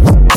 Thanks.